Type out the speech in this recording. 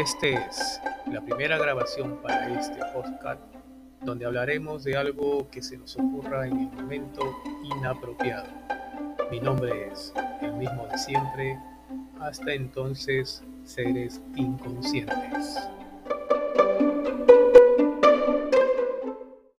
Este es la primera grabación para este podcast donde hablaremos de algo que se nos ocurra en el momento inapropiado. Mi nombre es el mismo de siempre, hasta entonces seres inconscientes.